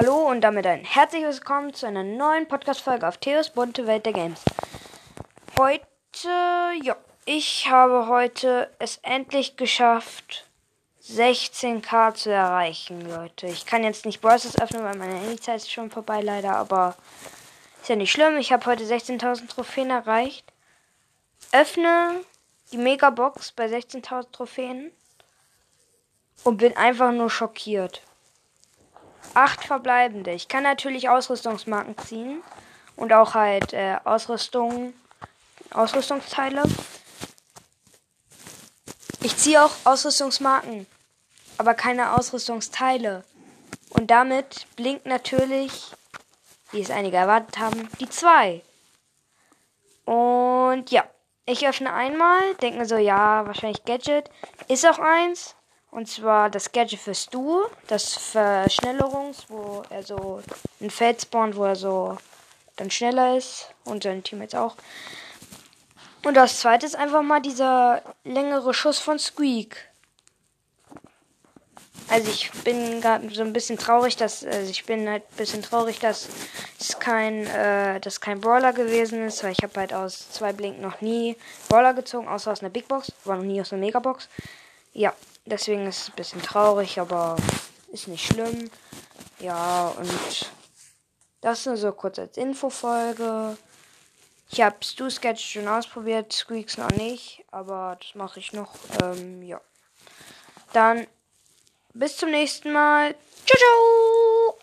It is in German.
Hallo und damit ein herzliches Willkommen zu einer neuen Podcast-Folge auf Theos bunte Welt der Games. Heute, ja, ich habe heute es endlich geschafft, 16k zu erreichen, Leute. Ich kann jetzt nicht Bosses öffnen, weil meine Handyzeit ist schon vorbei, leider, aber ist ja nicht schlimm. Ich habe heute 16.000 Trophäen erreicht. Öffne die Megabox bei 16.000 Trophäen und bin einfach nur schockiert. Acht verbleibende. Ich kann natürlich Ausrüstungsmarken ziehen und auch halt äh, Ausrüstung, Ausrüstungsteile. Ich ziehe auch Ausrüstungsmarken, aber keine Ausrüstungsteile. Und damit blinkt natürlich, wie es einige erwartet haben, die 2. Und ja, ich öffne einmal, denke mir so, ja, wahrscheinlich Gadget. Ist auch eins. Und zwar das Gadget für Stu, das Verschnellerungs, wo er so ein Feld spawnt, wo er so dann schneller ist und seine Teammates auch. Und das zweite ist einfach mal dieser längere Schuss von Squeak. Also ich bin gerade so ein bisschen traurig, dass also ich bin halt ein bisschen traurig, dass es kein äh, dass kein Brawler gewesen ist, weil ich habe halt aus zwei Blink noch nie Brawler gezogen, außer aus einer Big Box, war noch nie aus einer Megabox. Ja, Deswegen ist es ein bisschen traurig, aber ist nicht schlimm. Ja, und das nur so kurz als Infofolge. Ich habe Stu Sketch schon ausprobiert, Squeaks noch nicht, aber das mache ich noch. Ähm, ja. Dann bis zum nächsten Mal. Ciao, ciao!